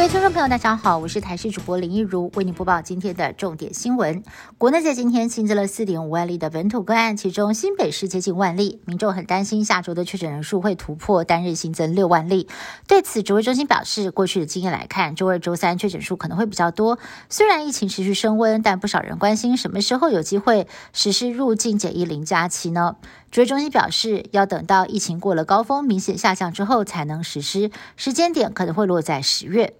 各位听众朋友，大家好，我是台视主播林一如，为您播报今天的重点新闻。国内在今天新增了四点五万例的本土个案，其中新北市接近万例，民众很担心下周的确诊人数会突破单日新增六万例。对此，指挥中心表示，过去的经验来看，周二、周三确诊数可能会比较多。虽然疫情持续升温，但不少人关心什么时候有机会实施入境检疫零加期呢？指挥中心表示，要等到疫情过了高峰，明显下降之后才能实施，时间点可能会落在十月。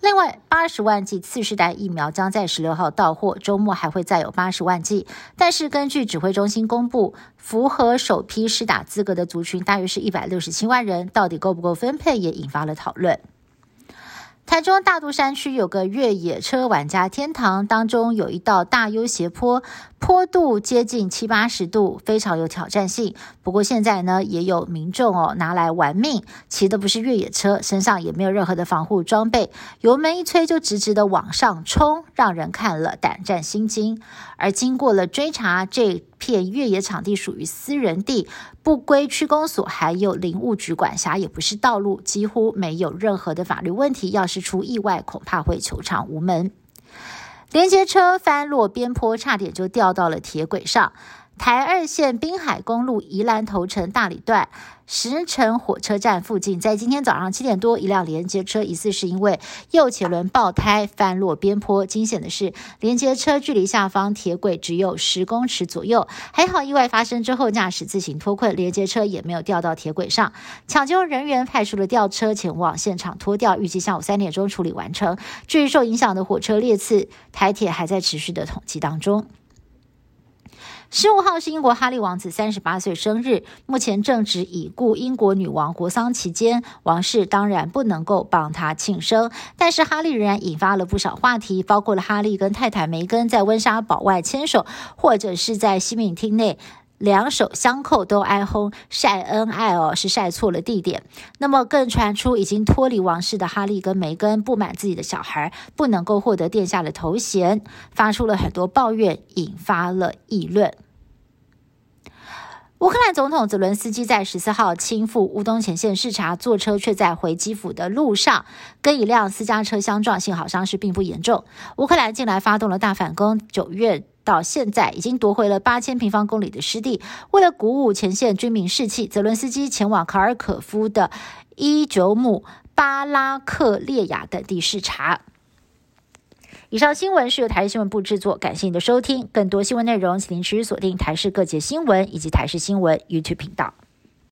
另外，八十万剂次世代疫苗将在十六号到货，周末还会再有八十万剂。但是，根据指挥中心公布，符合首批施打资格的族群大约是一百六十七万人，到底够不够分配，也引发了讨论。台中大肚山区有个越野车玩家天堂，当中有一道大 U 斜坡，坡度接近七八十度，非常有挑战性。不过现在呢，也有民众哦拿来玩命，骑的不是越野车，身上也没有任何的防护装备，油门一吹就直直的往上冲，让人看了胆战心惊。而经过了追查，这片越野场地属于私人地，不归区公所，还有林务局管辖，也不是道路，几乎没有任何的法律问题。要是出意外，恐怕会球场无门。连接车翻落边坡，差点就掉到了铁轨上。台二线滨海公路宜兰头城大理段石城火车站附近，在今天早上七点多，一辆连接车疑似是因为右前轮爆胎翻落边坡。惊险的是，连接车距离下方铁轨只有十公尺左右，还好意外发生之后，驾驶自行脱困，连接车也没有掉到铁轨上。抢救人员派出了吊车前往现场拖吊，预计下午三点钟处理完成。至于受影响的火车列次，台铁还在持续的统计当中。十五号是英国哈利王子三十八岁生日，目前正值已故英国女王国丧期间，王室当然不能够帮他庆生。但是哈利仍然引发了不少话题，包括了哈利跟太太梅根在温莎堡外牵手，或者是在西敏厅内两手相扣都哀轰晒恩爱哦，是晒错了地点。那么更传出已经脱离王室的哈利跟梅根不满自己的小孩不能够获得殿下的头衔，发出了很多抱怨，引发了议论。乌克兰总统泽伦斯基在十四号亲赴乌东前线视察，坐车却在回基辅的路上跟一辆私家车相撞，幸好伤势并不严重。乌克兰近来发动了大反攻，九月到现在已经夺回了八千平方公里的湿地。为了鼓舞前线军民士气，泽伦斯基前往卡尔可夫的伊久姆、巴拉克列亚等地视察。以上新闻是由台视新闻部制作，感谢您的收听。更多新闻内容，请您持续锁定台视各界新闻以及台视新闻 YouTube 频道。